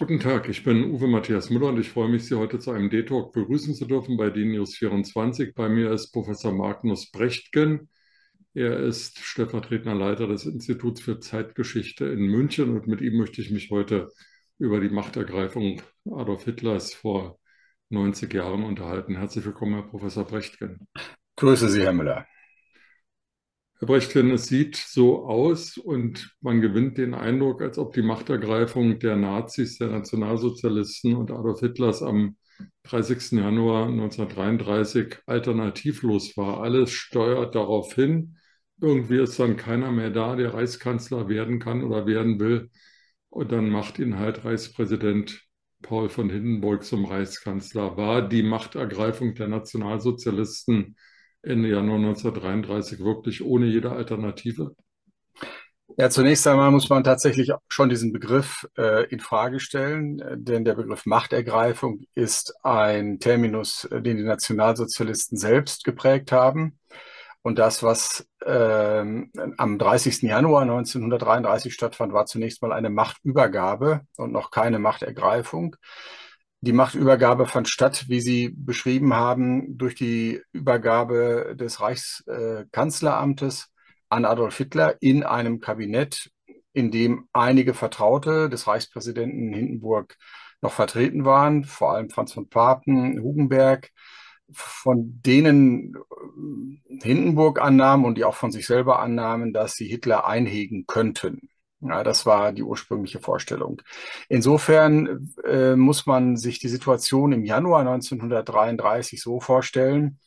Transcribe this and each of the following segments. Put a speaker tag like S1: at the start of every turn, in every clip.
S1: Guten Tag, ich bin Uwe Matthias Müller und ich freue mich, Sie heute zu einem D-Talk begrüßen zu dürfen bei DNews 24. Bei mir ist Professor Magnus Brechtgen. Er ist stellvertretender Leiter des Instituts für Zeitgeschichte in München und mit ihm möchte ich mich heute über die Machtergreifung Adolf Hitlers vor 90 Jahren unterhalten. Herzlich willkommen, Herr Professor Brechtgen.
S2: Grüße Sie, Herr Müller.
S1: Herr Brechtgen, es sieht so aus und man gewinnt den Eindruck, als ob die Machtergreifung der Nazis, der Nationalsozialisten und Adolf Hitlers am 30. Januar 1933 alternativlos war. Alles steuert darauf hin. Irgendwie ist dann keiner mehr da, der Reichskanzler werden kann oder werden will. Und dann macht ihn halt Reichspräsident Paul von Hindenburg zum Reichskanzler. War die Machtergreifung der Nationalsozialisten Ende Januar 1933 wirklich ohne jede Alternative?
S2: Ja, zunächst einmal muss man tatsächlich schon diesen Begriff äh, in Frage stellen, äh, denn der Begriff Machtergreifung ist ein Terminus, äh, den die Nationalsozialisten selbst geprägt haben. Und das, was äh, am 30. Januar 1933 stattfand, war zunächst mal eine Machtübergabe und noch keine Machtergreifung. Die Machtübergabe fand statt, wie Sie beschrieben haben, durch die Übergabe des Reichskanzleramtes an Adolf Hitler in einem Kabinett, in dem einige Vertraute des Reichspräsidenten Hindenburg noch vertreten waren, vor allem Franz von Papen, Hugenberg, von denen Hindenburg annahm und die auch von sich selber annahmen, dass sie Hitler einhegen könnten. Ja, das war die ursprüngliche Vorstellung. Insofern äh, muss man sich die Situation im Januar 1933 so vorstellen,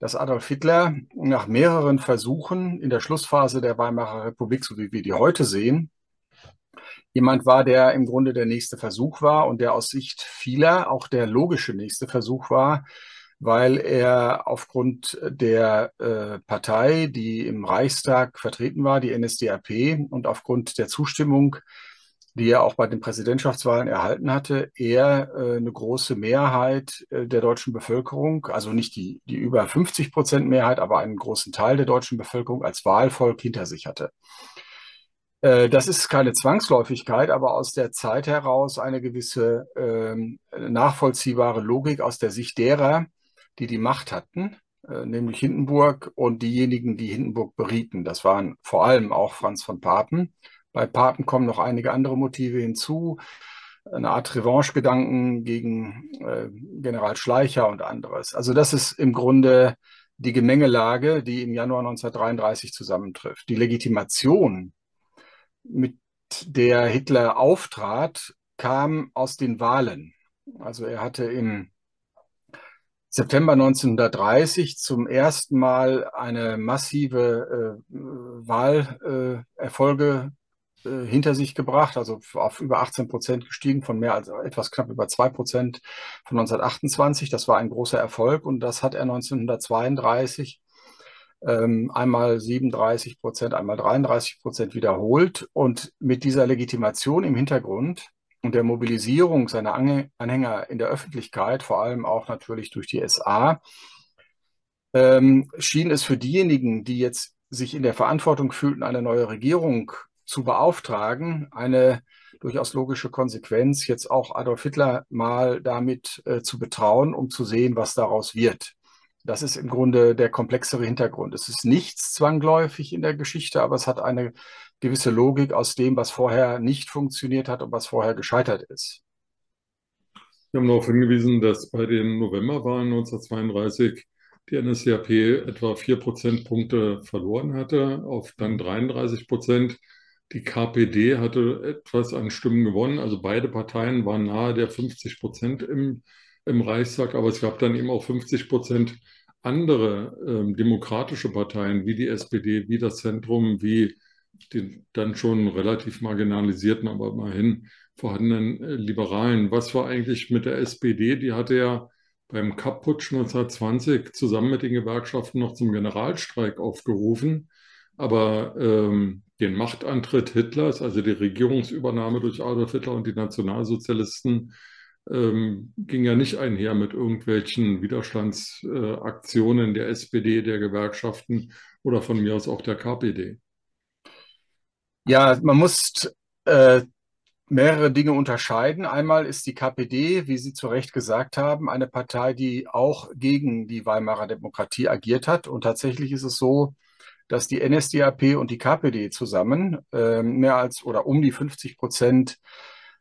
S2: dass Adolf Hitler nach mehreren Versuchen in der Schlussphase der Weimarer Republik, so wie wir die heute sehen, jemand war, der im Grunde der nächste Versuch war und der aus Sicht vieler auch der logische nächste Versuch war, weil er aufgrund der äh, Partei, die im Reichstag vertreten war, die NSDAP, und aufgrund der Zustimmung, die er auch bei den Präsidentschaftswahlen erhalten hatte, er äh, eine große Mehrheit äh, der deutschen Bevölkerung, also nicht die, die über 50 Prozent Mehrheit, aber einen großen Teil der deutschen Bevölkerung als Wahlvolk hinter sich hatte. Äh, das ist keine Zwangsläufigkeit, aber aus der Zeit heraus eine gewisse ähm, nachvollziehbare Logik aus der Sicht derer, die die Macht hatten, äh, nämlich Hindenburg und diejenigen, die Hindenburg berieten. Das waren vor allem auch Franz von Papen. Bei Papen kommen noch einige andere Motive hinzu, eine Art Revanche-Gedanken gegen äh, General Schleicher und anderes. Also das ist im Grunde die Gemengelage, die im Januar 1933 zusammentrifft. Die Legitimation, mit der Hitler auftrat, kam aus den Wahlen. Also er hatte im September 1930 zum ersten Mal eine massive äh, Wahlerfolge äh, hinter sich gebracht, also auf über 18 Prozent gestiegen, von mehr als etwas knapp über zwei Prozent von 1928. Das war ein großer Erfolg und das hat er 1932 ähm, einmal 37 Prozent, einmal 33 Prozent wiederholt. Und mit dieser Legitimation im Hintergrund und der Mobilisierung seiner Anhänger in der Öffentlichkeit, vor allem auch natürlich durch die SA, ähm, schien es für diejenigen, die jetzt sich in der Verantwortung fühlten, eine neue Regierung zu beauftragen, eine durchaus logische Konsequenz, jetzt auch Adolf Hitler mal damit äh, zu betrauen, um zu sehen, was daraus wird. Das ist im Grunde der komplexere Hintergrund. Es ist nichts zwangläufig in der Geschichte, aber es hat eine gewisse Logik aus dem, was vorher nicht funktioniert hat und was vorher gescheitert ist.
S1: Sie haben darauf hingewiesen, dass bei den Novemberwahlen 1932 die NSDAP etwa vier Prozentpunkte verloren hatte, auf dann 33 Prozent. Die KPD hatte etwas an Stimmen gewonnen, also beide Parteien waren nahe der 50 Prozent im, im Reichstag, aber es gab dann eben auch 50 Prozent andere ähm, demokratische Parteien wie die SPD, wie das Zentrum, wie die dann schon relativ marginalisierten, aber immerhin vorhandenen äh, Liberalen. Was war eigentlich mit der SPD? Die hatte ja beim Kapp-Putsch 1920 zusammen mit den Gewerkschaften noch zum Generalstreik aufgerufen. Aber ähm, den Machtantritt Hitlers, also die Regierungsübernahme durch Adolf Hitler und die Nationalsozialisten, ähm, ging ja nicht einher mit irgendwelchen Widerstandsaktionen äh, der SPD, der Gewerkschaften oder von mir aus auch der KPD.
S2: Ja, man muss äh, mehrere Dinge unterscheiden. Einmal ist die KPD, wie Sie zu Recht gesagt haben, eine Partei, die auch gegen die Weimarer Demokratie agiert hat. Und tatsächlich ist es so, dass die NSDAP und die KPD zusammen äh, mehr als oder um die 50 Prozent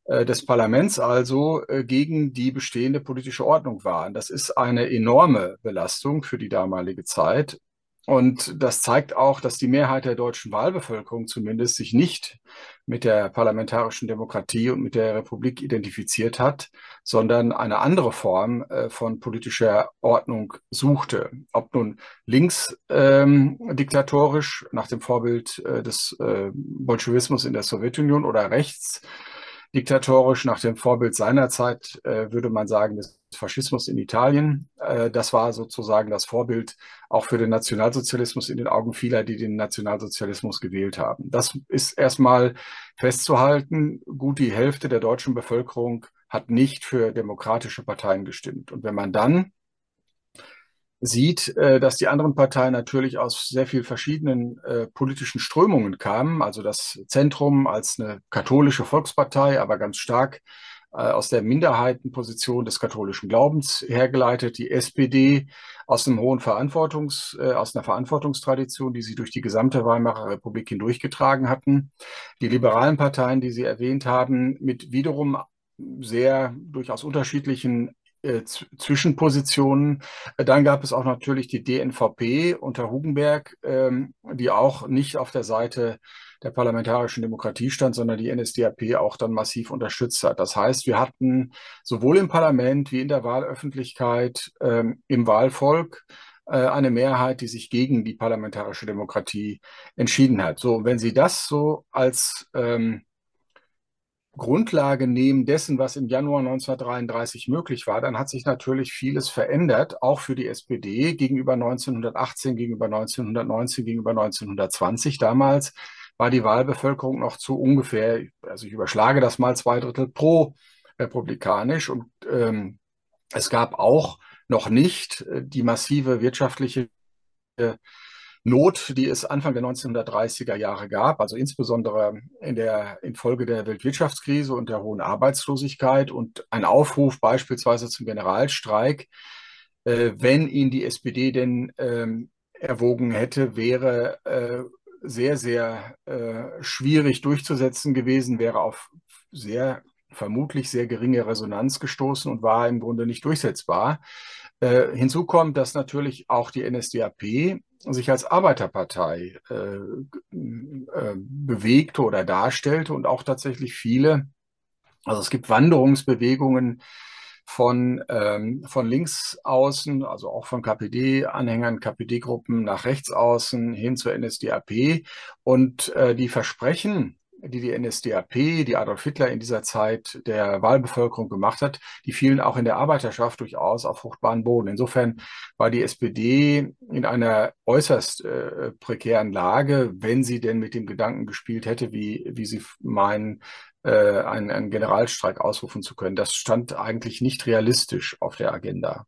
S2: äh, des Parlaments also äh, gegen die bestehende politische Ordnung waren. Das ist eine enorme Belastung für die damalige Zeit. Und das zeigt auch, dass die Mehrheit der deutschen Wahlbevölkerung zumindest sich nicht mit der parlamentarischen Demokratie und mit der Republik identifiziert hat, sondern eine andere Form äh, von politischer Ordnung suchte. Ob nun links ähm, diktatorisch nach dem Vorbild äh, des äh, Bolschewismus in der Sowjetunion oder rechts diktatorisch nach dem Vorbild seiner Zeit, äh, würde man sagen, des Faschismus in Italien. Äh, das war sozusagen das Vorbild auch für den Nationalsozialismus in den Augen vieler, die den Nationalsozialismus gewählt haben. Das ist erstmal festzuhalten. Gut die Hälfte der deutschen Bevölkerung hat nicht für demokratische Parteien gestimmt. Und wenn man dann sieht, äh, dass die anderen Parteien natürlich aus sehr viel verschiedenen äh, politischen Strömungen kamen. Also das Zentrum als eine katholische Volkspartei, aber ganz stark äh, aus der Minderheitenposition des katholischen Glaubens hergeleitet. Die SPD aus einem hohen Verantwortungs, äh, aus einer Verantwortungstradition, die sie durch die gesamte Weimarer Republik hindurchgetragen hatten. Die liberalen Parteien, die Sie erwähnt haben, mit wiederum sehr durchaus unterschiedlichen äh, Zwischenpositionen. Dann gab es auch natürlich die DNVP unter Hugenberg, ähm, die auch nicht auf der Seite der parlamentarischen Demokratie stand, sondern die NSDAP auch dann massiv unterstützt hat. Das heißt, wir hatten sowohl im Parlament wie in der Wahlöffentlichkeit, ähm, im Wahlvolk äh, eine Mehrheit, die sich gegen die parlamentarische Demokratie entschieden hat. So, wenn Sie das so als ähm, Grundlage nehmen dessen, was im Januar 1933 möglich war, dann hat sich natürlich vieles verändert, auch für die SPD gegenüber 1918, gegenüber 1919, gegenüber 1920. Damals war die Wahlbevölkerung noch zu ungefähr, also ich überschlage das mal zwei Drittel pro republikanisch und ähm, es gab auch noch nicht äh, die massive wirtschaftliche äh, Not, die es Anfang der 1930er Jahre gab, also insbesondere in der infolge der Weltwirtschaftskrise und der hohen Arbeitslosigkeit und ein Aufruf beispielsweise zum Generalstreik, äh, wenn ihn die SPD denn ähm, erwogen hätte, wäre äh, sehr, sehr äh, schwierig durchzusetzen gewesen, wäre auf sehr vermutlich sehr geringe Resonanz gestoßen und war im Grunde nicht durchsetzbar. Äh, hinzu kommt, dass natürlich auch die NSDAP sich als Arbeiterpartei äh, äh, bewegte oder darstellte und auch tatsächlich viele, also es gibt Wanderungsbewegungen von, ähm, von links außen, also auch von KPD-Anhängern, KPD-Gruppen nach rechts außen hin zur NSDAP und äh, die Versprechen, die die NSDAP, die Adolf Hitler in dieser Zeit der Wahlbevölkerung gemacht hat, die fielen auch in der Arbeiterschaft durchaus auf fruchtbaren Boden. Insofern war die SPD in einer äußerst äh, prekären Lage, wenn sie denn mit dem Gedanken gespielt hätte, wie, wie sie meinen, äh, einen, einen Generalstreik ausrufen zu können. Das stand eigentlich nicht realistisch auf der Agenda.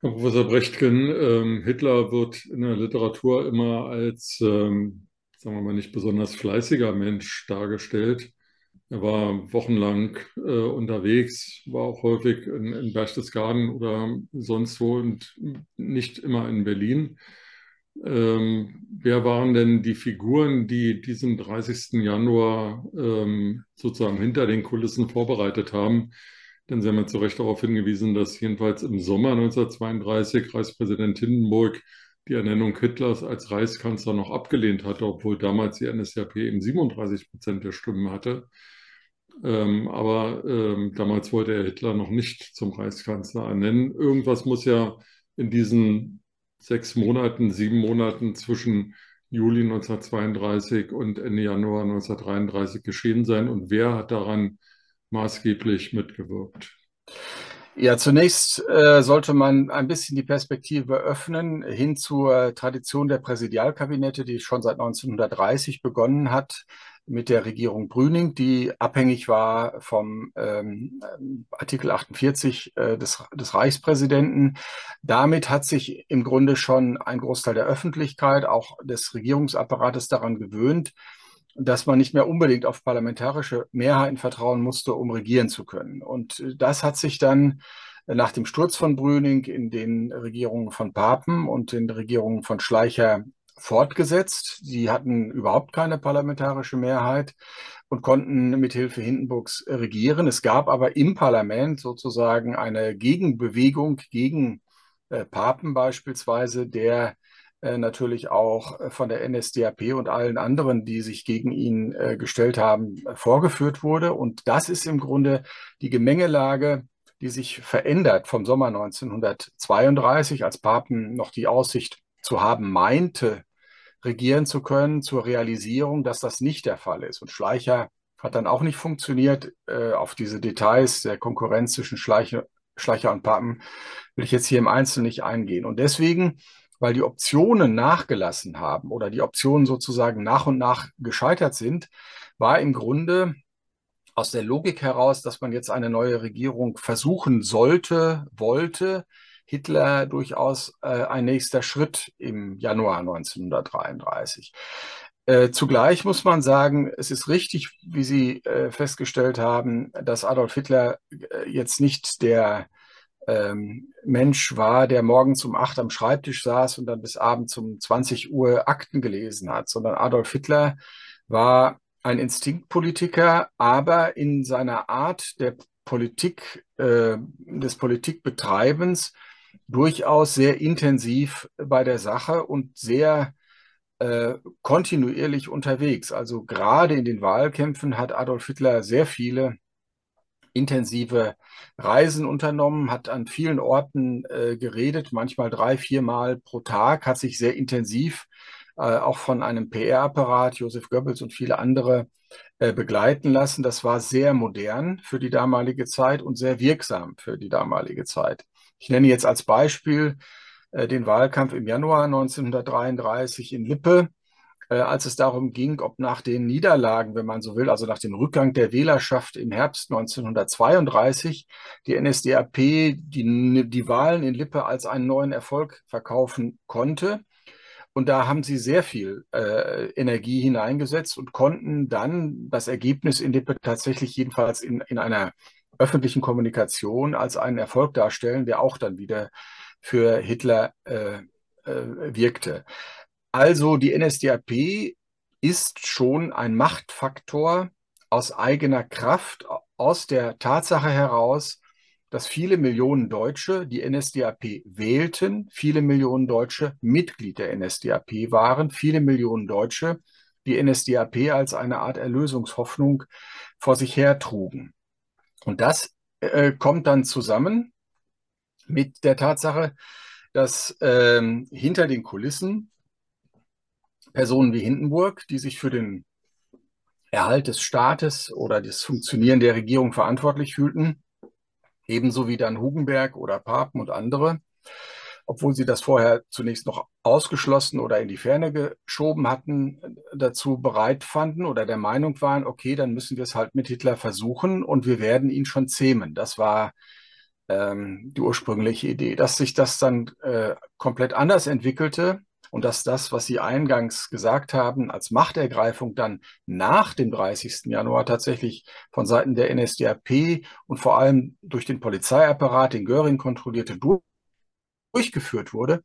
S1: Herr Professor Brechtgen, ähm, Hitler wird in der Literatur immer als ähm, sagen wir mal, nicht besonders fleißiger Mensch dargestellt. Er war wochenlang äh, unterwegs, war auch häufig in, in Berchtesgaden oder sonst wo und nicht immer in Berlin. Ähm, wer waren denn die Figuren, die diesen 30. Januar ähm, sozusagen hinter den Kulissen vorbereitet haben? Denn Sie haben ja zu Recht darauf hingewiesen, dass jedenfalls im Sommer 1932 Reichspräsident Hindenburg die Ernennung Hitlers als Reichskanzler noch abgelehnt hatte, obwohl damals die NSDAP eben 37 Prozent der Stimmen hatte. Ähm, aber ähm, damals wollte er Hitler noch nicht zum Reichskanzler ernennen. Irgendwas muss ja in diesen sechs Monaten, sieben Monaten zwischen Juli 1932 und Ende Januar 1933 geschehen sein. Und wer hat daran maßgeblich mitgewirkt?
S2: Ja, zunächst äh, sollte man ein bisschen die Perspektive öffnen hin zur Tradition der Präsidialkabinette, die schon seit 1930 begonnen hat mit der Regierung Brüning, die abhängig war vom ähm, Artikel 48 äh, des, des Reichspräsidenten. Damit hat sich im Grunde schon ein Großteil der Öffentlichkeit, auch des Regierungsapparates daran gewöhnt, dass man nicht mehr unbedingt auf parlamentarische Mehrheiten vertrauen musste, um regieren zu können. Und das hat sich dann nach dem Sturz von Brüning in den Regierungen von Papen und den Regierungen von Schleicher fortgesetzt. Sie hatten überhaupt keine parlamentarische Mehrheit und konnten mithilfe Hindenburgs regieren. Es gab aber im Parlament sozusagen eine Gegenbewegung gegen äh, Papen beispielsweise, der äh, natürlich auch von der NSDAP und allen anderen, die sich gegen ihn äh, gestellt haben, vorgeführt wurde. Und das ist im Grunde die Gemengelage, die sich verändert vom Sommer 1932, als Papen noch die Aussicht zu haben meinte, regieren zu können, zur Realisierung, dass das nicht der Fall ist. Und Schleicher hat dann auch nicht funktioniert. Äh, auf diese Details der Konkurrenz zwischen Schleicher, Schleicher und Papen will ich jetzt hier im Einzelnen nicht eingehen. Und deswegen weil die Optionen nachgelassen haben oder die Optionen sozusagen nach und nach gescheitert sind, war im Grunde aus der Logik heraus, dass man jetzt eine neue Regierung versuchen sollte, wollte, Hitler durchaus äh, ein nächster Schritt im Januar 1933. Äh, zugleich muss man sagen, es ist richtig, wie Sie äh, festgestellt haben, dass Adolf Hitler äh, jetzt nicht der ähm, Mensch war, der morgens um acht am Schreibtisch saß und dann bis abends um 20 Uhr Akten gelesen hat, sondern Adolf Hitler war ein Instinktpolitiker, aber in seiner Art der Politik, äh, des Politikbetreibens durchaus sehr intensiv bei der Sache und sehr äh, kontinuierlich unterwegs. Also gerade in den Wahlkämpfen hat Adolf Hitler sehr viele intensive Reisen unternommen, hat an vielen Orten äh, geredet, manchmal drei, viermal pro Tag, hat sich sehr intensiv äh, auch von einem PR-Apparat, Josef Goebbels und viele andere äh, begleiten lassen. Das war sehr modern für die damalige Zeit und sehr wirksam für die damalige Zeit. Ich nenne jetzt als Beispiel äh, den Wahlkampf im Januar 1933 in Lippe als es darum ging, ob nach den Niederlagen, wenn man so will, also nach dem Rückgang der Wählerschaft im Herbst 1932, die NSDAP die, die Wahlen in Lippe als einen neuen Erfolg verkaufen konnte. Und da haben sie sehr viel äh, Energie hineingesetzt und konnten dann das Ergebnis in Lippe tatsächlich jedenfalls in, in einer öffentlichen Kommunikation als einen Erfolg darstellen, der auch dann wieder für Hitler äh, äh, wirkte. Also die NSDAP ist schon ein Machtfaktor aus eigener Kraft, aus der Tatsache heraus, dass viele Millionen Deutsche die NSDAP wählten, viele Millionen Deutsche Mitglied der NSDAP waren, viele Millionen Deutsche die NSDAP als eine Art Erlösungshoffnung vor sich hertrugen. Und das äh, kommt dann zusammen mit der Tatsache, dass ähm, hinter den Kulissen Personen wie Hindenburg, die sich für den Erhalt des Staates oder das Funktionieren der Regierung verantwortlich fühlten, ebenso wie dann Hugenberg oder Papen und andere, obwohl sie das vorher zunächst noch ausgeschlossen oder in die Ferne geschoben hatten, dazu bereit fanden oder der Meinung waren, okay, dann müssen wir es halt mit Hitler versuchen und wir werden ihn schon zähmen. Das war ähm, die ursprüngliche Idee. Dass sich das dann äh, komplett anders entwickelte, und dass das, was Sie eingangs gesagt haben, als Machtergreifung dann nach dem 30. Januar tatsächlich von Seiten der NSDAP und vor allem durch den Polizeiapparat, den Göring kontrollierte, durchgeführt wurde,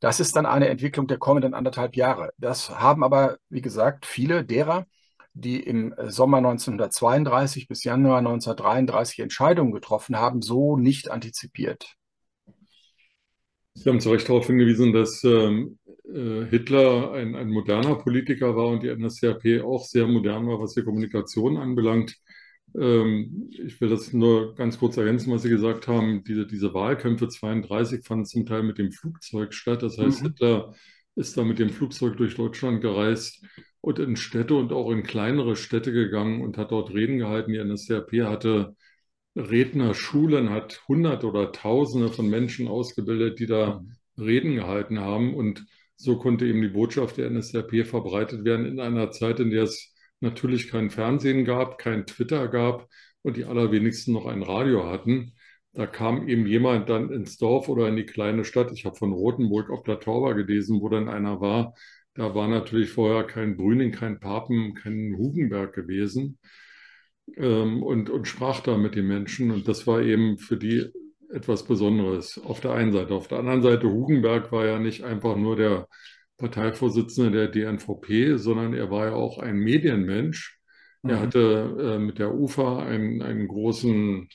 S2: das ist dann eine Entwicklung der kommenden anderthalb Jahre. Das haben aber, wie gesagt, viele derer, die im Sommer 1932 bis Januar 1933 Entscheidungen getroffen haben, so nicht antizipiert.
S1: Sie haben zu Recht darauf hingewiesen, dass ähm, äh, Hitler ein, ein moderner Politiker war und die NSDAP auch sehr modern war, was die Kommunikation anbelangt. Ähm, ich will das nur ganz kurz ergänzen, was Sie gesagt haben. Diese, diese Wahlkämpfe 32 fanden zum Teil mit dem Flugzeug statt. Das heißt, mhm. Hitler ist da mit dem Flugzeug durch Deutschland gereist und in Städte und auch in kleinere Städte gegangen und hat dort Reden gehalten. Die NSDAP hatte Rednerschulen, hat Hunderte oder Tausende von Menschen ausgebildet, die da mhm. Reden gehalten haben. Und so konnte eben die Botschaft der NSDAP verbreitet werden in einer Zeit, in der es natürlich kein Fernsehen gab, kein Twitter gab und die allerwenigsten noch ein Radio hatten. Da kam eben jemand dann ins Dorf oder in die kleine Stadt. Ich habe von Rothenburg auf der Tauber gelesen, wo dann einer war, Da war natürlich vorher kein Brüning, kein Papen, kein Hugenberg gewesen ähm, und, und sprach da mit den Menschen. Und das war eben für die etwas Besonderes auf der einen Seite. Auf der anderen Seite, Hugenberg war ja nicht einfach nur der Parteivorsitzende der DNVP, sondern er war ja auch ein Medienmensch. Mhm. Er hatte äh, mit der UFA einen, einen großen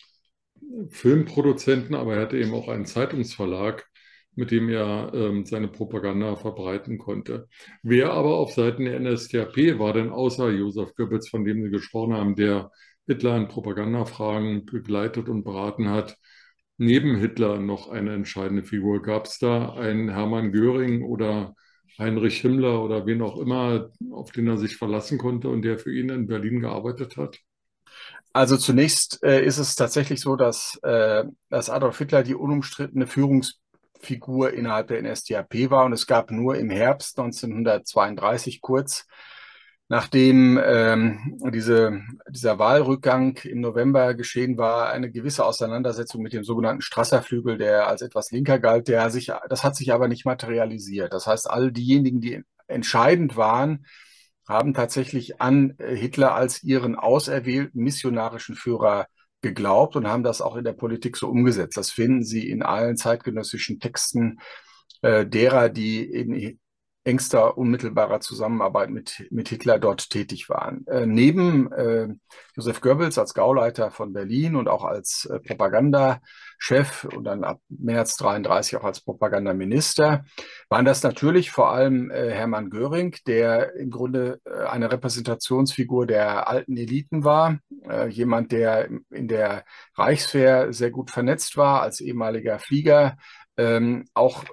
S1: Filmproduzenten, aber er hatte eben auch einen Zeitungsverlag, mit dem er ähm, seine Propaganda verbreiten konnte. Wer aber auf Seiten der NSDAP war denn außer Josef Goebbels, von dem Sie gesprochen haben, der Hitler in Propagandafragen begleitet und beraten hat, neben Hitler noch eine entscheidende Figur? Gab es da einen Hermann Göring oder Heinrich Himmler oder wen auch immer, auf den er sich verlassen konnte und der für ihn in Berlin gearbeitet hat?
S2: Also zunächst äh, ist es tatsächlich so, dass, äh, dass Adolf Hitler die unumstrittene Führungsfigur innerhalb der NSDAP war und es gab nur im Herbst 1932 kurz nachdem ähm, diese, dieser Wahlrückgang im November geschehen war, eine gewisse Auseinandersetzung mit dem sogenannten Strasserflügel, der als etwas linker galt, der sich, das hat sich aber nicht materialisiert. Das heißt, all diejenigen, die entscheidend waren, haben tatsächlich an Hitler als ihren auserwählten missionarischen Führer geglaubt und haben das auch in der Politik so umgesetzt. Das finden Sie in allen zeitgenössischen Texten äh, derer, die in engster, unmittelbarer Zusammenarbeit mit, mit Hitler dort tätig waren. Äh, neben äh, Josef Goebbels als Gauleiter von Berlin und auch als äh, Propagandachef und dann ab März 33 auch als Propagandaminister waren das natürlich vor allem äh, Hermann Göring, der im Grunde äh, eine Repräsentationsfigur der alten Eliten war, äh, jemand, der in der Reichswehr sehr gut vernetzt war als ehemaliger Flieger, ähm, auch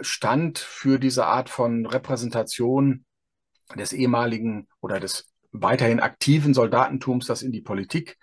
S2: stand für diese Art von Repräsentation des ehemaligen oder des weiterhin aktiven Soldatentums, das in die Politik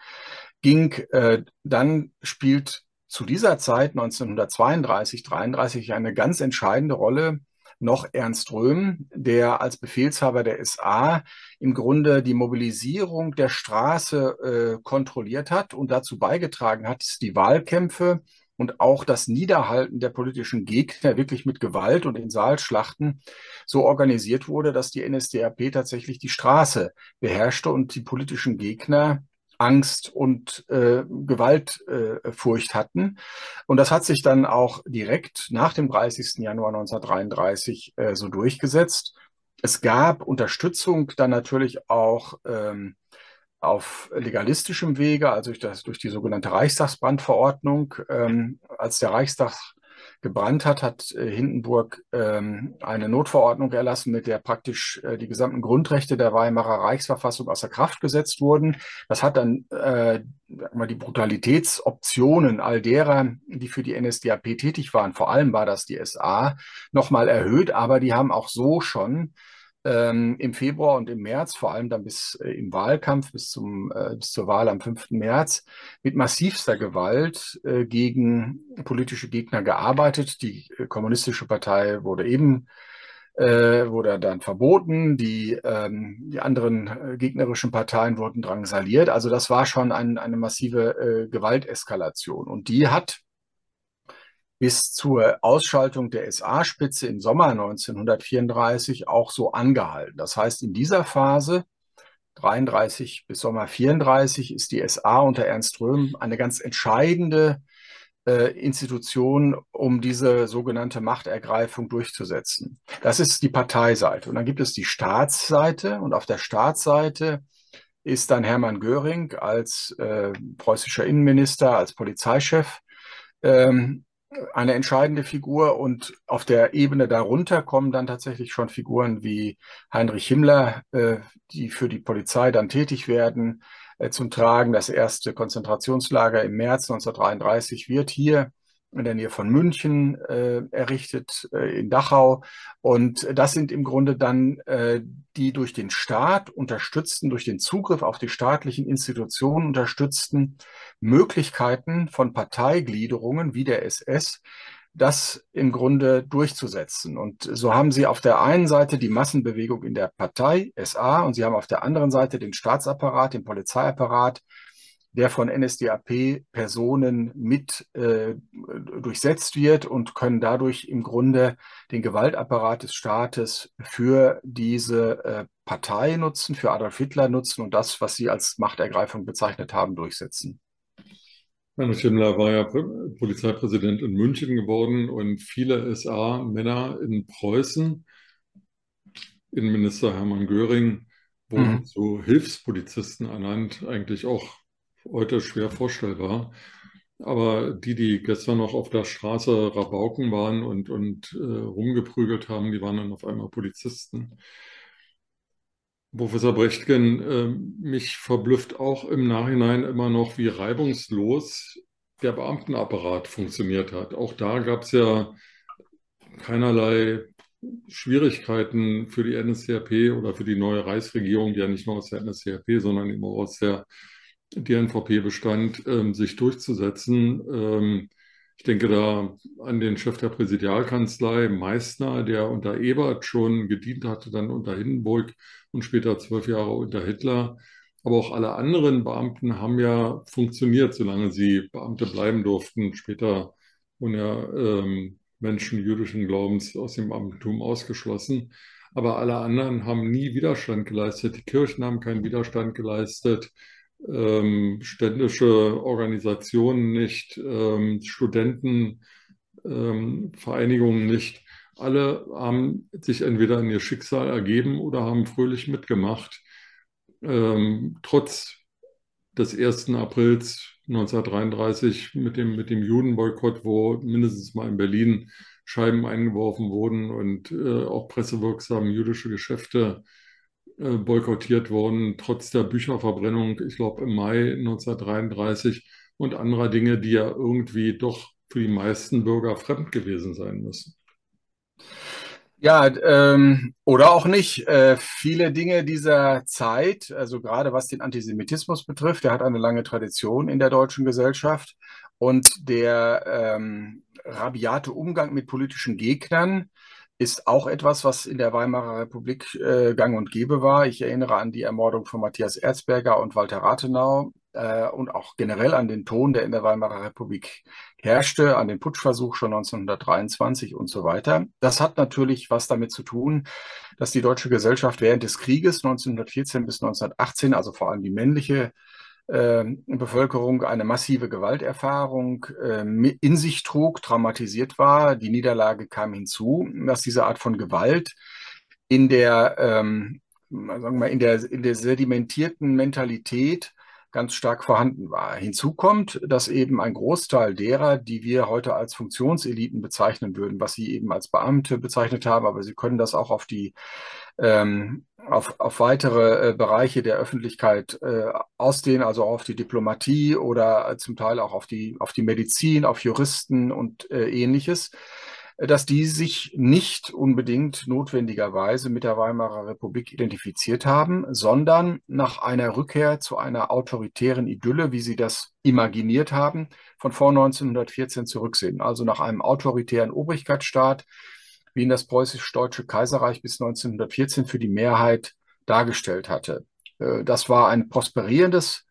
S2: ging. Äh, dann spielt zu dieser Zeit 1932, 33 eine ganz entscheidende Rolle noch Ernst Röhm, der als Befehlshaber der SA im Grunde die Mobilisierung der Straße äh, kontrolliert hat und dazu beigetragen hat, die Wahlkämpfe und auch das Niederhalten der politischen Gegner wirklich mit Gewalt und in Saalschlachten so organisiert wurde, dass die NSDAP tatsächlich die Straße beherrschte und die politischen Gegner Angst und äh, Gewaltfurcht äh, hatten. Und das hat sich dann auch direkt nach dem 30. Januar 1933 äh, so durchgesetzt. Es gab Unterstützung dann natürlich auch ähm, auf legalistischem Wege, also durch, das, durch die sogenannte Reichstagsbrandverordnung. Ähm, als der Reichstag gebrannt hat, hat äh, Hindenburg ähm, eine Notverordnung erlassen, mit der praktisch äh, die gesamten Grundrechte der Weimarer Reichsverfassung außer Kraft gesetzt wurden. Das hat dann äh, die Brutalitätsoptionen all derer, die für die NSDAP tätig waren, vor allem war das die SA, nochmal erhöht, aber die haben auch so schon ähm, im Februar und im März, vor allem dann bis äh, im Wahlkampf, bis, zum, äh, bis zur Wahl am 5. März, mit massivster Gewalt äh, gegen politische Gegner gearbeitet. Die äh, Kommunistische Partei wurde eben äh, wurde dann verboten, die, ähm, die anderen äh, gegnerischen Parteien wurden drangsaliert. Also das war schon ein, eine massive Gewalteskalation. Und die hat bis zur Ausschaltung der SA-Spitze im Sommer 1934 auch so angehalten. Das heißt, in dieser Phase 33 bis Sommer 34 ist die SA unter Ernst Röhm eine ganz entscheidende äh, Institution, um diese sogenannte Machtergreifung durchzusetzen. Das ist die Parteiseite. Und dann gibt es die Staatsseite. Und auf der Staatsseite ist dann Hermann Göring als äh, preußischer Innenminister, als Polizeichef ähm, eine entscheidende Figur und auf der Ebene darunter kommen dann tatsächlich schon Figuren wie Heinrich Himmler, äh, die für die Polizei dann tätig werden, äh, zum Tragen. Das erste Konzentrationslager im März 1933 wird hier in der Nähe von München äh, errichtet, äh, in Dachau. Und das sind im Grunde dann äh, die durch den Staat unterstützten, durch den Zugriff auf die staatlichen Institutionen unterstützten Möglichkeiten von Parteigliederungen wie der SS, das im Grunde durchzusetzen. Und so haben sie auf der einen Seite die Massenbewegung in der Partei, SA, und sie haben auf der anderen Seite den Staatsapparat, den Polizeiapparat, der von NSDAP-Personen mit äh, durchsetzt wird und können dadurch im Grunde den Gewaltapparat des Staates für diese äh, Partei nutzen, für Adolf Hitler nutzen und das, was sie als Machtergreifung bezeichnet haben, durchsetzen.
S1: Heinrich Himmler war ja Polizeipräsident in München geworden und viele SA-Männer in Preußen, Innenminister Hermann Göring, wurden mhm. zu Hilfspolizisten ernannt, eigentlich auch heute schwer vorstellbar. Aber die, die gestern noch auf der Straße Rabauken waren und, und äh, rumgeprügelt haben, die waren dann auf einmal Polizisten. Professor Brechtgen, äh, mich verblüfft auch im Nachhinein immer noch, wie reibungslos der Beamtenapparat funktioniert hat. Auch da gab es ja keinerlei Schwierigkeiten für die NSDAP oder für die neue Reichsregierung, die ja nicht nur aus der NSDAP, sondern immer aus der DNVP bestand, ähm, sich durchzusetzen. Ähm, ich denke da an den Chef der Präsidialkanzlei, Meissner, der unter Ebert schon gedient hatte, dann unter Hindenburg und später zwölf Jahre unter Hitler. Aber auch alle anderen Beamten haben ja funktioniert, solange sie Beamte bleiben durften. Später wurden ja ähm, Menschen jüdischen Glaubens aus dem Beamtentum ausgeschlossen. Aber alle anderen haben nie Widerstand geleistet. Die Kirchen haben keinen Widerstand geleistet ähm, ständische Organisationen nicht, ähm, Studentenvereinigungen ähm, nicht. Alle haben sich entweder in ihr Schicksal ergeben oder haben fröhlich mitgemacht. Ähm, trotz des 1. Aprils 1933 mit dem, mit dem Judenboykott, wo mindestens mal in Berlin Scheiben eingeworfen wurden und äh, auch pressewirksam jüdische Geschäfte äh, boykottiert worden, trotz der Bücherverbrennung, ich glaube im Mai 1933 und anderer Dinge, die ja irgendwie doch für die meisten Bürger fremd gewesen sein müssen.
S2: Ja, ähm, oder auch nicht. Äh, viele Dinge dieser Zeit, also gerade was den Antisemitismus betrifft, der hat eine lange Tradition in der deutschen Gesellschaft und der ähm, rabiate Umgang mit politischen Gegnern ist auch etwas, was in der Weimarer Republik äh, gang und gäbe war. Ich erinnere an die Ermordung von Matthias Erzberger und Walter Rathenau äh, und auch generell an den Ton, der in der Weimarer Republik herrschte, an den Putschversuch schon 1923 und so weiter. Das hat natürlich was damit zu tun, dass die deutsche Gesellschaft während des Krieges 1914 bis 1918, also vor allem die männliche Bevölkerung eine massive Gewalterfahrung äh, in sich trug, traumatisiert war. Die Niederlage kam hinzu, dass diese Art von Gewalt in der, ähm, sagen wir in der, in der sedimentierten Mentalität ganz stark vorhanden war. Hinzu kommt, dass eben ein Großteil derer, die wir heute als Funktionseliten bezeichnen würden, was Sie eben als Beamte bezeichnet haben, aber Sie können das auch auf die ähm, auf, auf weitere äh, Bereiche der Öffentlichkeit äh, ausdehnen, also auf die Diplomatie oder äh, zum Teil auch auf die, auf die Medizin, auf Juristen und äh, ähnliches, äh, dass die sich nicht unbedingt notwendigerweise mit der Weimarer Republik identifiziert haben, sondern nach einer Rückkehr zu einer autoritären Idylle, wie sie das imaginiert haben, von vor 1914 zurücksehen. Also nach einem autoritären Obrigkeitsstaat, wie ihn das preußisch-deutsche Kaiserreich bis 1914 für die Mehrheit dargestellt hatte. Äh, das war ein prosperierendes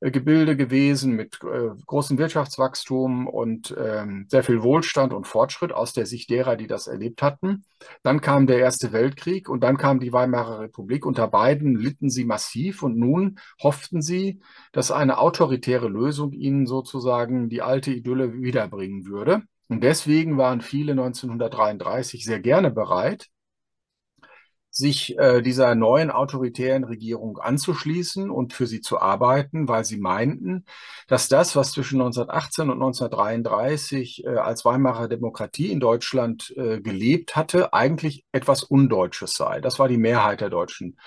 S2: Gebilde gewesen mit äh, großem Wirtschaftswachstum und ähm, sehr viel Wohlstand und Fortschritt aus der Sicht derer, die das erlebt hatten. Dann kam der Erste Weltkrieg und dann kam die Weimarer Republik. Unter beiden litten sie massiv und nun hofften sie, dass eine autoritäre Lösung ihnen sozusagen die alte Idylle wiederbringen würde. Und deswegen waren viele 1933 sehr gerne bereit, sich äh, dieser neuen autoritären Regierung anzuschließen und für sie zu arbeiten, weil sie meinten, dass das, was zwischen 1918 und 1933 äh, als Weimarer Demokratie in Deutschland äh, gelebt hatte, eigentlich etwas Undeutsches sei. Das war die Mehrheit der deutschen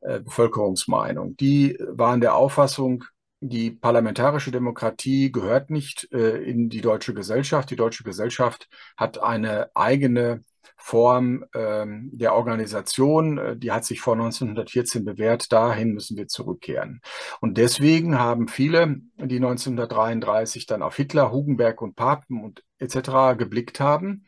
S2: äh, Bevölkerungsmeinung. Die waren der Auffassung, die parlamentarische Demokratie gehört nicht äh, in die deutsche Gesellschaft. Die deutsche Gesellschaft hat eine eigene Form ähm, der Organisation, äh, die hat sich vor 1914 bewährt. Dahin müssen wir zurückkehren. Und deswegen haben viele, die 1933 dann auf Hitler, Hugenberg und Papen und etc. geblickt haben,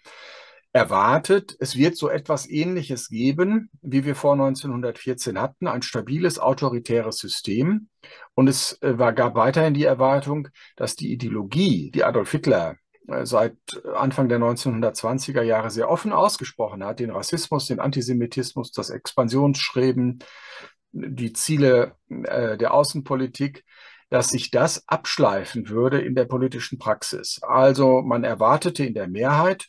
S2: erwartet, es wird so etwas Ähnliches geben, wie wir vor 1914 hatten, ein stabiles autoritäres System. Und es äh, war, gab weiterhin die Erwartung, dass die Ideologie, die Adolf Hitler seit Anfang der 1920er Jahre sehr offen ausgesprochen hat, den Rassismus, den Antisemitismus, das Expansionsstreben, die Ziele äh, der Außenpolitik, dass sich das abschleifen würde in der politischen Praxis. Also man erwartete in der Mehrheit,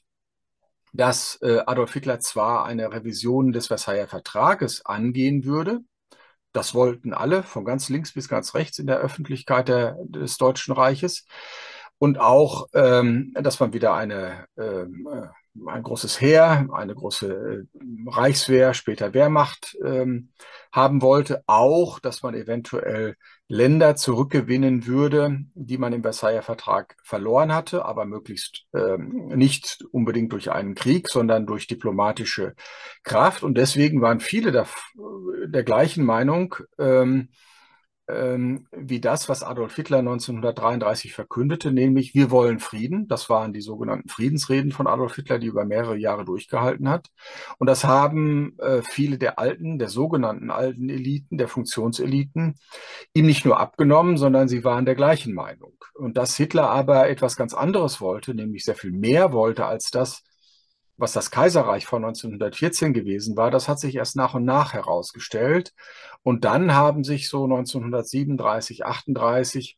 S2: dass äh, Adolf Hitler zwar eine Revision des Versailler Vertrages angehen würde, das wollten alle, von ganz links bis ganz rechts in der Öffentlichkeit der, des Deutschen Reiches, und auch, ähm, dass man wieder eine ähm, äh, ein großes Heer, eine große äh, Reichswehr, später Wehrmacht ähm, haben wollte. Auch, dass man eventuell Länder zurückgewinnen würde, die man im Versailler Vertrag verloren hatte, aber möglichst ähm, nicht unbedingt durch einen Krieg, sondern durch diplomatische Kraft. Und deswegen waren viele der, der gleichen Meinung, ähm, ähm, wie das, was Adolf Hitler 1933 verkündete, nämlich wir wollen Frieden. Das waren die sogenannten Friedensreden von Adolf Hitler, die über mehrere Jahre durchgehalten hat. Und das haben äh, viele der alten, der sogenannten alten Eliten, der Funktionseliten, ihm nicht nur abgenommen, sondern sie waren der gleichen Meinung. Und dass Hitler aber etwas ganz anderes wollte, nämlich sehr viel mehr wollte als das, was das Kaiserreich vor 1914 gewesen war, das hat sich erst nach und nach herausgestellt. Und dann haben sich so 1937, 38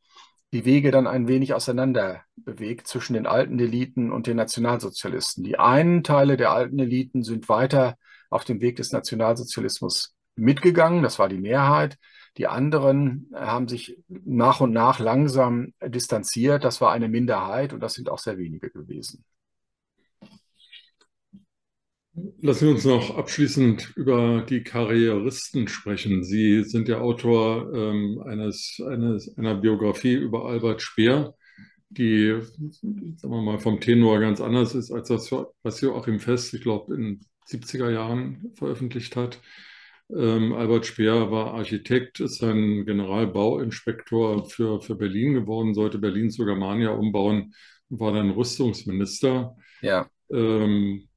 S2: die Wege dann ein wenig auseinander bewegt zwischen den alten Eliten und den Nationalsozialisten. Die einen Teile der alten Eliten sind weiter auf dem Weg des Nationalsozialismus mitgegangen, das war die Mehrheit. Die anderen haben sich nach und nach langsam distanziert, das war eine Minderheit und das sind auch sehr wenige gewesen.
S1: Lassen wir uns noch abschließend über die Karrieristen sprechen. Sie sind der Autor ähm, eines, eines, einer Biografie über Albert Speer, die, sagen wir mal, vom Tenor ganz anders ist als das, was Joachim Fest, ich glaube, in 70er Jahren veröffentlicht hat. Ähm, Albert Speer war Architekt, ist ein Generalbauinspektor für, für Berlin geworden, sollte Berlin zu Germania umbauen, war dann Rüstungsminister.
S2: Ja.
S1: Ähm,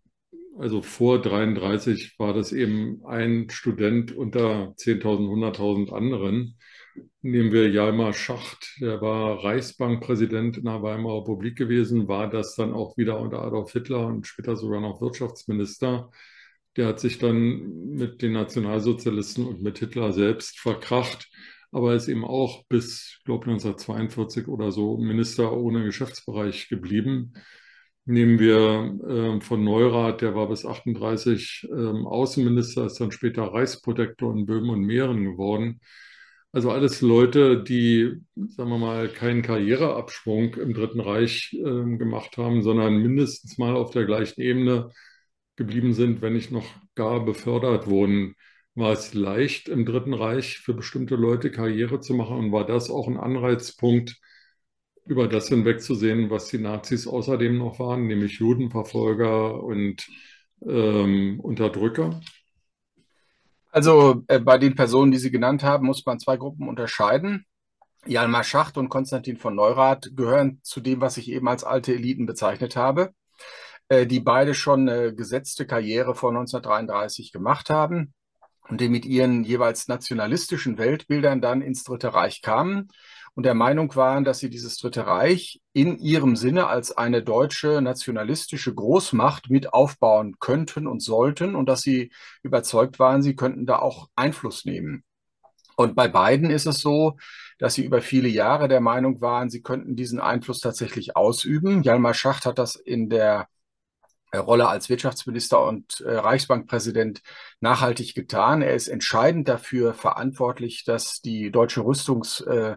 S1: also vor 33 war das eben ein Student unter 10.000, 100.000 anderen. Nehmen wir Jalmar Schacht, der war Reichsbankpräsident in der Weimarer Republik gewesen, war das dann auch wieder unter Adolf Hitler und später sogar noch Wirtschaftsminister. Der hat sich dann mit den Nationalsozialisten und mit Hitler selbst verkracht, aber ist eben auch bis, ich glaube, 1942 oder so Minister ohne Geschäftsbereich geblieben. Nehmen wir äh, von Neurath, der war bis 38 ähm, Außenminister, ist dann später Reichsprotektor in Böhmen und Mähren geworden. Also alles Leute, die, sagen wir mal, keinen Karriereabsprung im Dritten Reich äh, gemacht haben, sondern mindestens mal auf der gleichen Ebene geblieben sind, wenn nicht noch gar befördert wurden. War es leicht im Dritten Reich für bestimmte Leute Karriere zu machen und war das auch ein Anreizpunkt, über das hinwegzusehen, was die Nazis außerdem noch waren, nämlich Judenverfolger und ähm, Unterdrücker?
S2: Also äh, bei den Personen, die Sie genannt haben, muss man zwei Gruppen unterscheiden. Jalmar Schacht und Konstantin von Neurath gehören zu dem, was ich eben als alte Eliten bezeichnet habe, äh, die beide schon eine gesetzte Karriere vor 1933 gemacht haben und die mit ihren jeweils nationalistischen Weltbildern dann ins Dritte Reich kamen und der Meinung waren, dass sie dieses Dritte Reich in ihrem Sinne als eine deutsche nationalistische Großmacht mit aufbauen könnten und sollten und dass sie überzeugt waren, sie könnten da auch Einfluss nehmen. Und bei beiden ist es so, dass sie über viele Jahre der Meinung waren, sie könnten diesen Einfluss tatsächlich ausüben. Jalmar Schacht hat das in der Rolle als Wirtschaftsminister und äh, Reichsbankpräsident nachhaltig getan. Er ist entscheidend dafür verantwortlich, dass die deutsche Rüstungs äh,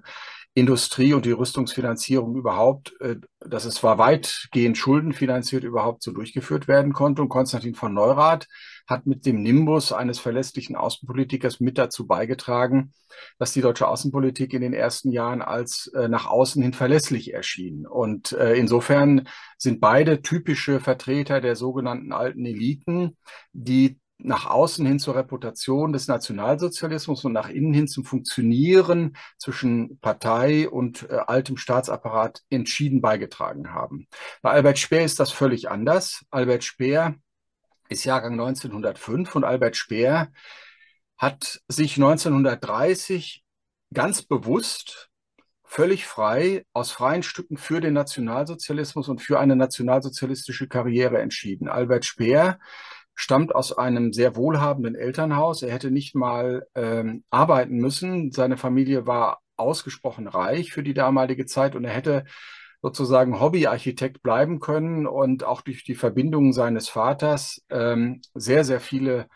S2: Industrie und die Rüstungsfinanzierung überhaupt, äh, dass es zwar weitgehend schuldenfinanziert überhaupt so durchgeführt werden konnte. Und Konstantin von Neurath hat mit dem Nimbus eines verlässlichen Außenpolitikers mit dazu beigetragen, dass die deutsche Außenpolitik in den ersten Jahren als äh, nach außen hin verlässlich erschien. Und äh, insofern sind beide typische Vertreter der sogenannten alten Eliten, die nach außen hin zur Reputation des Nationalsozialismus und nach innen hin zum Funktionieren zwischen Partei und äh, altem Staatsapparat entschieden beigetragen haben. Bei Albert Speer ist das völlig anders. Albert Speer ist Jahrgang 1905 und Albert Speer hat sich 1930 ganz bewusst, völlig frei, aus freien Stücken für den Nationalsozialismus und für eine nationalsozialistische Karriere entschieden. Albert Speer stammt aus einem sehr wohlhabenden Elternhaus. Er hätte nicht mal ähm, arbeiten müssen. Seine Familie war ausgesprochen reich für die damalige Zeit und er hätte sozusagen Hobbyarchitekt bleiben können und auch durch die Verbindungen seines Vaters ähm, sehr, sehr viele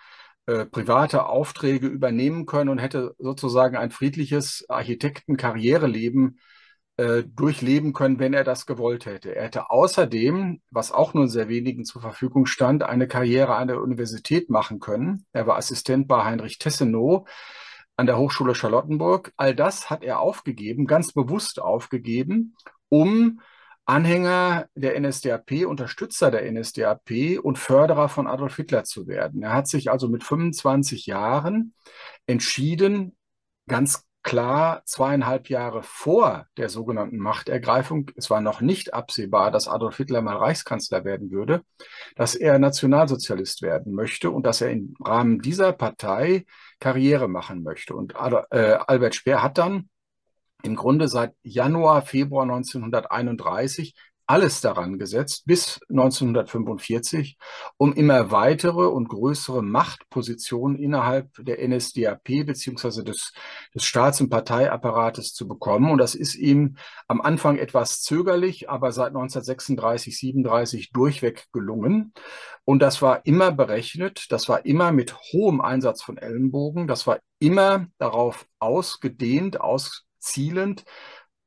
S2: äh, private Aufträge übernehmen können und hätte sozusagen ein friedliches Architektenkarriereleben äh, durchleben können, wenn er das gewollt hätte. Er hätte außerdem, was auch nur sehr wenigen zur Verfügung stand, eine Karriere an der Universität machen können. Er war Assistent bei Heinrich Tessenow an der Hochschule Charlottenburg. All das hat er aufgegeben, ganz bewusst aufgegeben, um Anhänger der NSDAP, Unterstützer der NSDAP und Förderer von Adolf Hitler zu werden. Er hat sich also mit 25 Jahren entschieden, ganz klar zweieinhalb Jahre vor der sogenannten Machtergreifung, es war noch nicht absehbar, dass Adolf Hitler mal Reichskanzler werden würde, dass er Nationalsozialist werden möchte und dass er im Rahmen dieser Partei Karriere machen möchte. Und äh, Albert Speer hat dann im Grunde seit Januar, Februar 1931 alles daran gesetzt, bis 1945, um immer weitere und größere Machtpositionen innerhalb der NSDAP beziehungsweise des, des Staats- und Parteiapparates zu bekommen. Und das ist ihm am Anfang etwas zögerlich, aber seit 1936, 37 durchweg gelungen. Und das war immer berechnet, das war immer mit hohem Einsatz von Ellenbogen, das war immer darauf ausgedehnt, auszielend,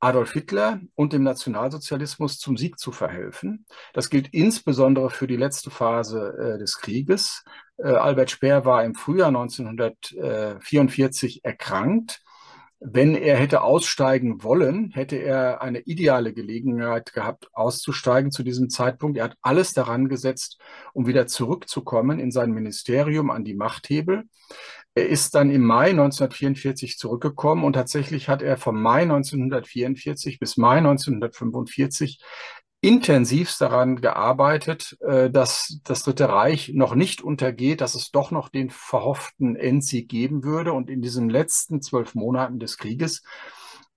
S2: Adolf Hitler und dem Nationalsozialismus zum Sieg zu verhelfen. Das gilt insbesondere für die letzte Phase äh, des Krieges. Äh, Albert Speer war im Frühjahr 1944 erkrankt. Wenn er hätte aussteigen wollen, hätte er eine ideale Gelegenheit gehabt, auszusteigen zu diesem Zeitpunkt. Er hat alles daran gesetzt, um wieder zurückzukommen in sein Ministerium an die Machthebel. Er ist dann im Mai 1944 zurückgekommen und tatsächlich hat er vom Mai 1944 bis Mai 1945 intensivst daran gearbeitet, äh, dass das Dritte Reich noch nicht untergeht, dass es doch noch den verhofften Endsieg geben würde. Und in diesen letzten zwölf Monaten des Krieges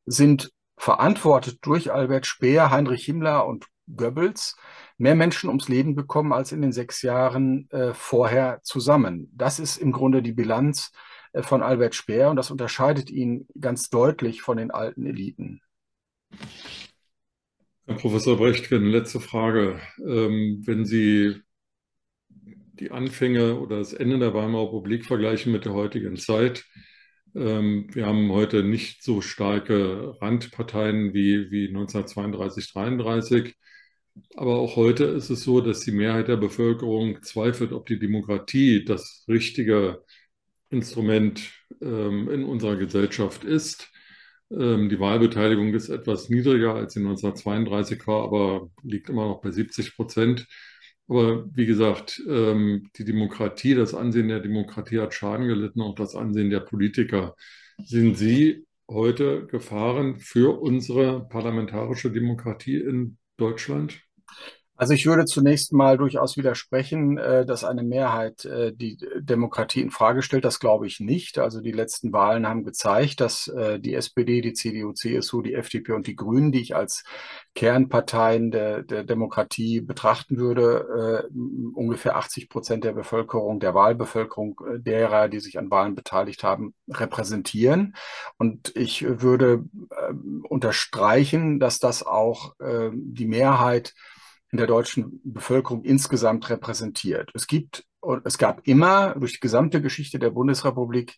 S2: sind verantwortet durch Albert Speer, Heinrich Himmler und Goebbels mehr Menschen ums Leben gekommen als in den sechs Jahren äh, vorher zusammen. Das ist im Grunde die Bilanz äh, von Albert Speer und das unterscheidet ihn ganz deutlich von den alten Eliten.
S1: Herr Professor Brecht, eine letzte Frage. Ähm, wenn Sie die Anfänge oder das Ende der Weimarer Republik vergleichen mit der heutigen Zeit, ähm, wir haben heute nicht so starke Randparteien wie, wie 1932, 1933. Aber auch heute ist es so, dass die Mehrheit der Bevölkerung zweifelt, ob die Demokratie das richtige Instrument ähm, in unserer Gesellschaft ist. Ähm, die Wahlbeteiligung ist etwas niedriger, als sie 1932 war, aber liegt immer noch bei 70 Prozent. Aber wie gesagt, ähm, die Demokratie, das Ansehen der Demokratie hat Schaden gelitten, auch das Ansehen der Politiker. Sind Sie heute Gefahren für unsere parlamentarische Demokratie in Deutschland?
S2: Also ich würde zunächst mal durchaus widersprechen, äh, dass eine Mehrheit äh, die Demokratie in Frage stellt. Das glaube ich nicht. Also die letzten Wahlen haben gezeigt, dass äh, die SPD, die CDU, CSU, die FDP und die Grünen, die ich als Kernparteien der, der Demokratie betrachten würde, ungefähr 80 Prozent der Bevölkerung, der Wahlbevölkerung derer, die sich an Wahlen beteiligt haben, repräsentieren. Und ich würde unterstreichen, dass das auch die Mehrheit in der deutschen Bevölkerung insgesamt repräsentiert. Es gibt es gab immer durch die gesamte Geschichte der Bundesrepublik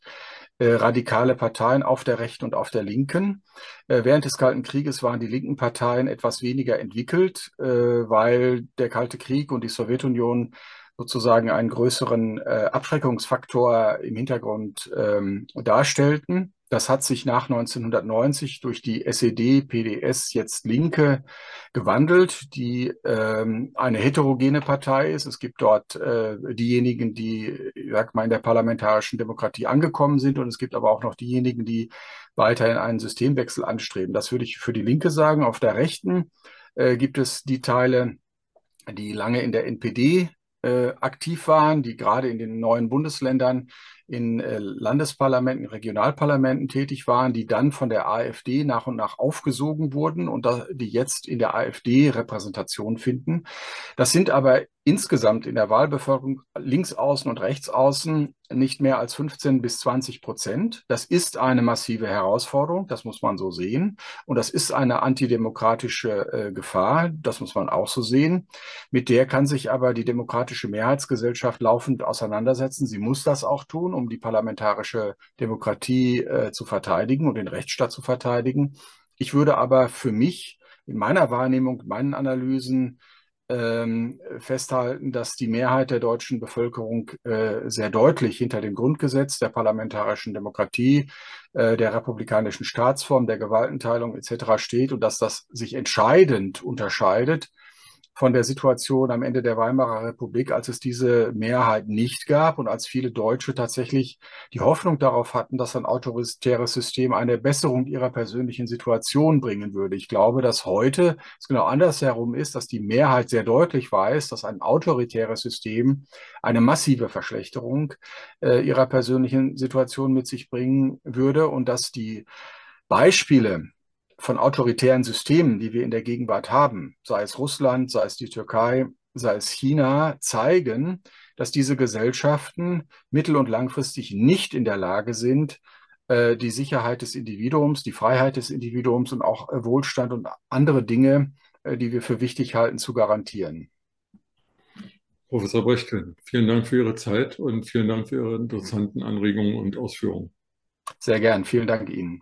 S2: äh, radikale Parteien auf der rechten und auf der linken. Äh, während des Kalten Krieges waren die linken Parteien etwas weniger entwickelt, äh, weil der Kalte Krieg und die Sowjetunion sozusagen einen größeren Abschreckungsfaktor im Hintergrund ähm, darstellten. Das hat sich nach 1990 durch die SED, PDS, jetzt Linke gewandelt, die ähm, eine heterogene Partei ist. Es gibt dort äh, diejenigen, die, sag mal, in der parlamentarischen Demokratie angekommen sind und es gibt aber auch noch diejenigen, die weiterhin einen Systemwechsel anstreben. Das würde ich für die Linke sagen. Auf der Rechten äh, gibt es die Teile, die lange in der NPD äh, aktiv waren, die gerade in den neuen Bundesländern in äh, Landesparlamenten, Regionalparlamenten tätig waren, die dann von der AfD nach und nach aufgesogen wurden und die jetzt in der AfD Repräsentation finden. Das sind aber insgesamt in der Wahlbevölkerung links außen und rechts außen nicht mehr als 15 bis 20 Prozent. Das ist eine massive Herausforderung, das muss man so sehen. Und das ist eine antidemokratische äh, Gefahr, das muss man auch so sehen. Mit der kann sich aber die demokratische Mehrheitsgesellschaft laufend auseinandersetzen. Sie muss das auch tun, um die parlamentarische Demokratie äh, zu verteidigen und den Rechtsstaat zu verteidigen. Ich würde aber für mich in meiner Wahrnehmung, in meinen Analysen ähm, festhalten, dass die Mehrheit der deutschen Bevölkerung äh, sehr deutlich hinter dem Grundgesetz der parlamentarischen Demokratie, äh, der republikanischen Staatsform, der Gewaltenteilung etc. steht und dass das sich entscheidend unterscheidet von der Situation am Ende der Weimarer Republik, als es diese Mehrheit nicht gab und als viele Deutsche tatsächlich die Hoffnung darauf hatten, dass ein autoritäres System eine Besserung ihrer persönlichen Situation bringen würde. Ich glaube, dass heute es genau andersherum ist, dass die Mehrheit sehr deutlich weiß, dass ein autoritäres System eine massive Verschlechterung äh, ihrer persönlichen Situation mit sich bringen würde und dass die Beispiele, von autoritären Systemen, die wir in der Gegenwart haben, sei es Russland, sei es die Türkei, sei es China, zeigen, dass diese Gesellschaften mittel- und langfristig nicht in der Lage sind, äh, die Sicherheit des Individuums, die Freiheit des Individuums und auch äh, Wohlstand und andere Dinge, äh, die wir für wichtig halten, zu garantieren.
S1: Professor Brechtel, vielen Dank für Ihre Zeit und vielen Dank für Ihre interessanten Anregungen und Ausführungen.
S2: Sehr gern, vielen Dank Ihnen.